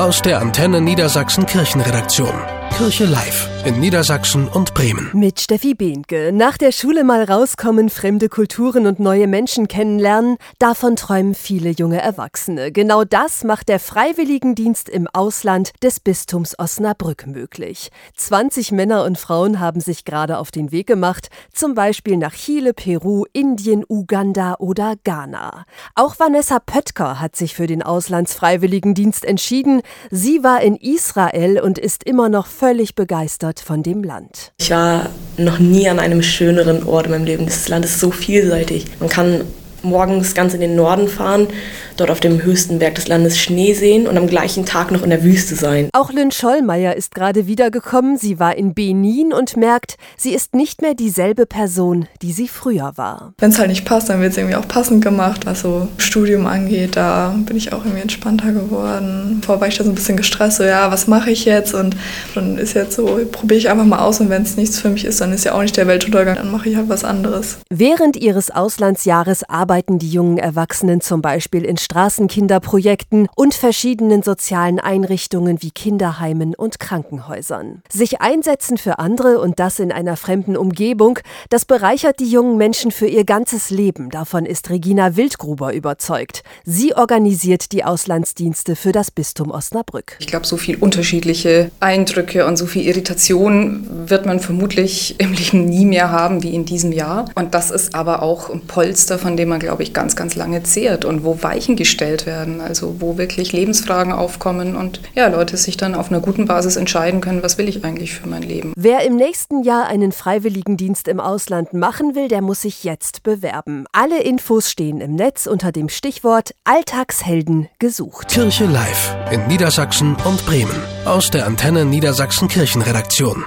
Aus der Antenne Niedersachsen Kirchenredaktion. Kirche Live in Niedersachsen und Bremen. Mit Steffi Behnke. Nach der Schule mal rauskommen, fremde Kulturen und neue Menschen kennenlernen, davon träumen viele junge Erwachsene. Genau das macht der Freiwilligendienst im Ausland des Bistums Osnabrück möglich. 20 Männer und Frauen haben sich gerade auf den Weg gemacht, zum Beispiel nach Chile, Peru, Indien, Uganda oder Ghana. Auch Vanessa Pöttker hat sich für den Auslandsfreiwilligendienst entschieden. Sie war in Israel und ist immer noch völlig begeistert von dem Land. Ich war noch nie an einem schöneren Ort in meinem Leben. Das Land ist so vielseitig. Man kann morgens ganz in den Norden fahren, dort auf dem höchsten Berg des Landes Schnee sehen und am gleichen Tag noch in der Wüste sein. Auch Lynn Schollmeier ist gerade wiedergekommen. Sie war in Benin und merkt, sie ist nicht mehr dieselbe Person, die sie früher war. Wenn es halt nicht passt, dann wird es irgendwie auch passend gemacht. Was so Studium angeht, da bin ich auch irgendwie entspannter geworden. Vorher war ich da so ein bisschen gestresst, so ja, was mache ich jetzt? Und dann ist jetzt so, probiere ich einfach mal aus und wenn es nichts für mich ist, dann ist ja auch nicht der Weltuntergang, dann mache ich halt was anderes. Während ihres Auslandsjahres arbeiten die jungen Erwachsenen zum Beispiel in Straßenkinderprojekten und verschiedenen sozialen Einrichtungen wie Kinderheimen und Krankenhäusern. Sich einsetzen für andere und das in einer fremden Umgebung, das bereichert die jungen Menschen für ihr ganzes Leben. Davon ist Regina Wildgruber überzeugt. Sie organisiert die Auslandsdienste für das Bistum Osnabrück. Ich glaube, so viel unterschiedliche Eindrücke und so viel Irritation wird man vermutlich im Leben nie mehr haben wie in diesem Jahr. Und das ist aber auch ein Polster, von dem man, glaube ich, ganz, ganz lange zehrt und wo Weichen gestellt werden, also wo wirklich Lebensfragen aufkommen und ja, Leute sich dann auf einer guten Basis entscheiden können, was will ich eigentlich für mein Leben. Wer im nächsten Jahr einen Freiwilligendienst im Ausland machen will, der muss sich jetzt bewerben. Alle Infos stehen im Netz unter dem Stichwort Alltagshelden gesucht. Kirche Live in Niedersachsen und Bremen. Aus der Antenne Niedersachsen Kirchenredaktion.